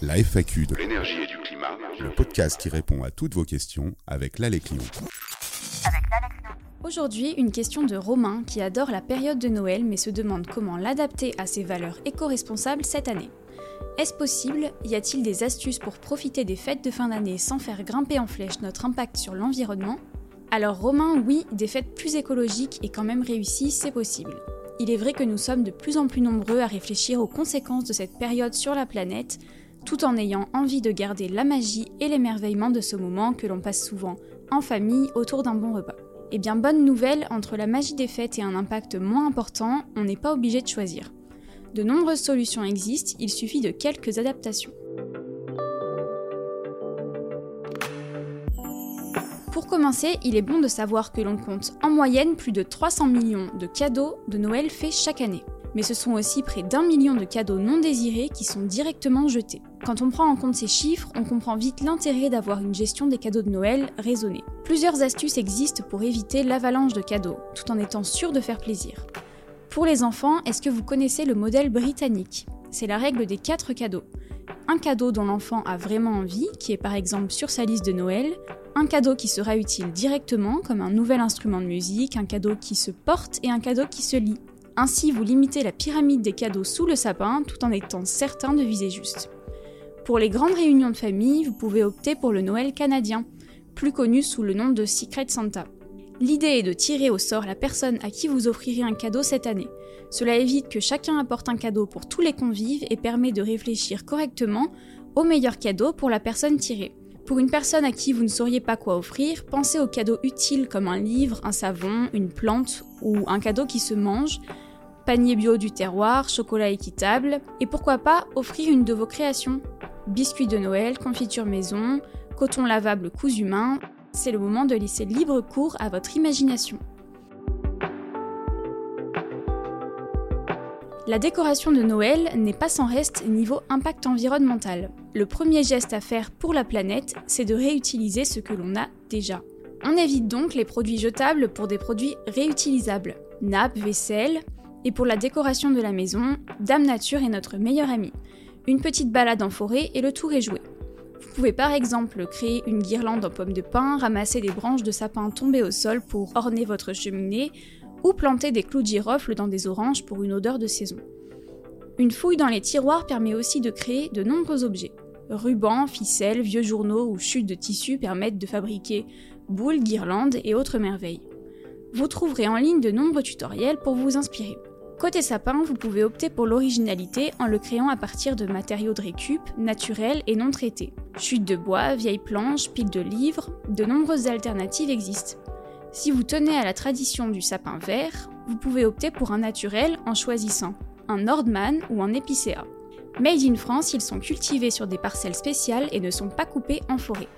La FAQ de l'énergie et du climat, le podcast qui répond à toutes vos questions avec l'Aleclion. Aujourd'hui, une question de Romain qui adore la période de Noël mais se demande comment l'adapter à ses valeurs éco-responsables cette année. Est-ce possible? Y a-t-il des astuces pour profiter des fêtes de fin d'année sans faire grimper en flèche notre impact sur l'environnement? Alors Romain, oui, des fêtes plus écologiques et quand même réussies, c'est possible. Il est vrai que nous sommes de plus en plus nombreux à réfléchir aux conséquences de cette période sur la planète, tout en ayant envie de garder la magie et l'émerveillement de ce moment que l'on passe souvent en famille autour d'un bon repas. Eh bien, bonne nouvelle, entre la magie des fêtes et un impact moins important, on n'est pas obligé de choisir. De nombreuses solutions existent, il suffit de quelques adaptations. Pour commencer, il est bon de savoir que l'on compte en moyenne plus de 300 millions de cadeaux de Noël faits chaque année mais ce sont aussi près d'un million de cadeaux non désirés qui sont directement jetés. Quand on prend en compte ces chiffres, on comprend vite l'intérêt d'avoir une gestion des cadeaux de Noël raisonnée. Plusieurs astuces existent pour éviter l'avalanche de cadeaux, tout en étant sûr de faire plaisir. Pour les enfants, est-ce que vous connaissez le modèle britannique? C'est la règle des 4 cadeaux. Un cadeau dont l'enfant a vraiment envie, qui est par exemple sur sa liste de Noël, un cadeau qui sera utile directement, comme un nouvel instrument de musique, un cadeau qui se porte et un cadeau qui se lit. Ainsi, vous limitez la pyramide des cadeaux sous le sapin tout en étant certain de viser juste. Pour les grandes réunions de famille, vous pouvez opter pour le Noël canadien, plus connu sous le nom de Secret Santa. L'idée est de tirer au sort la personne à qui vous offrirez un cadeau cette année. Cela évite que chacun apporte un cadeau pour tous les convives et permet de réfléchir correctement au meilleur cadeau pour la personne tirée. Pour une personne à qui vous ne sauriez pas quoi offrir, pensez aux cadeaux utiles comme un livre, un savon, une plante ou un cadeau qui se mange, panier bio du terroir, chocolat équitable, et pourquoi pas offrir une de vos créations. Biscuits de Noël, confiture maison, coton lavable cousu main, c'est le moment de laisser libre cours à votre imagination. La décoration de Noël n'est pas sans reste niveau impact environnemental. Le premier geste à faire pour la planète, c'est de réutiliser ce que l'on a déjà. On évite donc les produits jetables pour des produits réutilisables. Nappes, vaisselle, et pour la décoration de la maison, Dame Nature est notre meilleure amie. Une petite balade en forêt et le tour est joué. Vous pouvez par exemple créer une guirlande en pommes de pin, ramasser des branches de sapin tombées au sol pour orner votre cheminée, ou planter des clous de girofle dans des oranges pour une odeur de saison. Une fouille dans les tiroirs permet aussi de créer de nombreux objets. Rubans, ficelles, vieux journaux ou chutes de tissu permettent de fabriquer boules, guirlandes et autres merveilles. Vous trouverez en ligne de nombreux tutoriels pour vous inspirer. Côté sapin, vous pouvez opter pour l'originalité en le créant à partir de matériaux de récup, naturels et non traités. Chutes de bois, vieilles planches, piles de livres, de nombreuses alternatives existent. Si vous tenez à la tradition du sapin vert, vous pouvez opter pour un naturel en choisissant un Nordman ou un Epicéa. Made in France, ils sont cultivés sur des parcelles spéciales et ne sont pas coupés en forêt.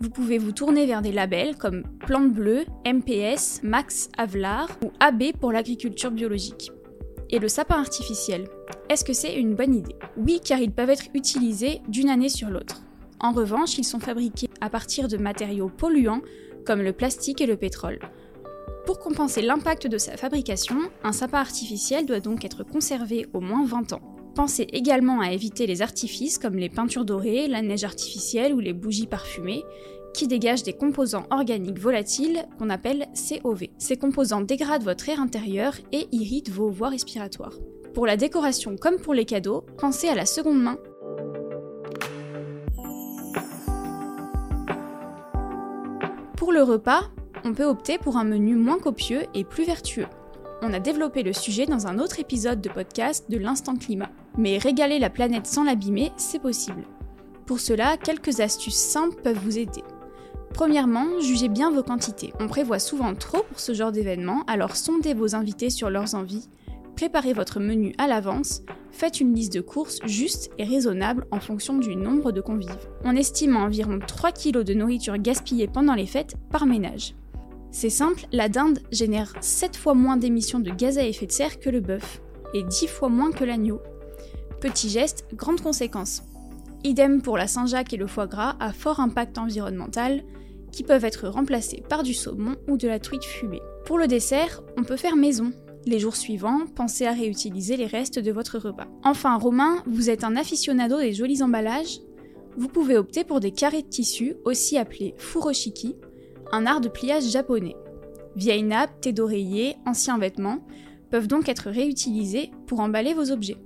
Vous pouvez vous tourner vers des labels comme Plante Bleue, MPS, Max Avelar ou AB pour l'agriculture biologique et le sapin artificiel. Est-ce que c'est une bonne idée? Oui, car ils peuvent être utilisés d'une année sur l'autre. En revanche, ils sont fabriqués à partir de matériaux polluants comme le plastique et le pétrole. Pour compenser l'impact de sa fabrication, un sapin artificiel doit donc être conservé au moins 20 ans. Pensez également à éviter les artifices comme les peintures dorées, la neige artificielle ou les bougies parfumées, qui dégagent des composants organiques volatiles qu'on appelle COV. Ces composants dégradent votre air intérieur et irritent vos voies respiratoires. Pour la décoration comme pour les cadeaux, pensez à la seconde main. Pour le repas, on peut opter pour un menu moins copieux et plus vertueux. On a développé le sujet dans un autre épisode de podcast de l'Instant Climat. Mais régaler la planète sans l'abîmer, c'est possible. Pour cela, quelques astuces simples peuvent vous aider. Premièrement, jugez bien vos quantités. On prévoit souvent trop pour ce genre d'événement, alors sondez vos invités sur leurs envies, préparez votre menu à l'avance, faites une liste de courses juste et raisonnable en fonction du nombre de convives. On estime environ 3 kg de nourriture gaspillée pendant les fêtes par ménage. C'est simple, la dinde génère 7 fois moins d'émissions de gaz à effet de serre que le bœuf, et 10 fois moins que l'agneau. Petit geste, grande conséquence. Idem pour la Saint-Jacques et le foie gras à fort impact environnemental, qui peuvent être remplacés par du saumon ou de la truite fumée. Pour le dessert, on peut faire maison. Les jours suivants, pensez à réutiliser les restes de votre repas. Enfin, Romain, vous êtes un aficionado des jolis emballages Vous pouvez opter pour des carrés de tissu, aussi appelés furoshiki, un art de pliage japonais. Vieilles nappes, thé d'oreiller, anciens vêtements peuvent donc être réutilisés pour emballer vos objets.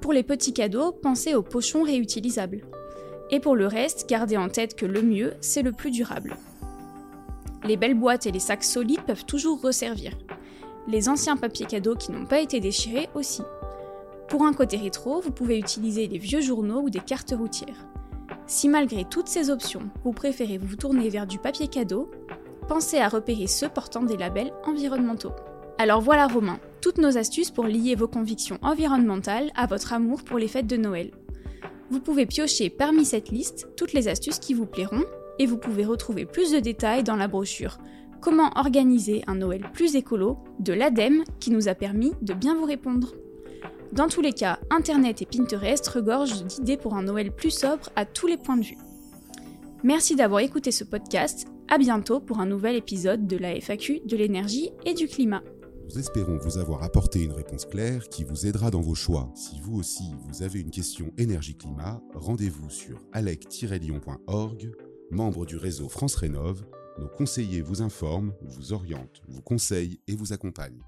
Pour les petits cadeaux, pensez aux pochons réutilisables. Et pour le reste, gardez en tête que le mieux, c'est le plus durable. Les belles boîtes et les sacs solides peuvent toujours resservir. Les anciens papiers cadeaux qui n'ont pas été déchirés aussi. Pour un côté rétro, vous pouvez utiliser les vieux journaux ou des cartes routières. Si malgré toutes ces options, vous préférez vous tourner vers du papier cadeau, pensez à repérer ceux portant des labels environnementaux. Alors voilà Romain, toutes nos astuces pour lier vos convictions environnementales à votre amour pour les fêtes de Noël. Vous pouvez piocher parmi cette liste toutes les astuces qui vous plairont et vous pouvez retrouver plus de détails dans la brochure Comment organiser un Noël plus écolo de l'ADEME qui nous a permis de bien vous répondre. Dans tous les cas, Internet et Pinterest regorgent d'idées pour un Noël plus sobre à tous les points de vue. Merci d'avoir écouté ce podcast. À bientôt pour un nouvel épisode de la FAQ de l'énergie et du climat. Nous espérons vous avoir apporté une réponse claire qui vous aidera dans vos choix. Si vous aussi vous avez une question énergie-climat, rendez-vous sur alec-lyon.org, membre du réseau France Rénov. Nos conseillers vous informent, vous orientent, vous conseillent et vous accompagnent.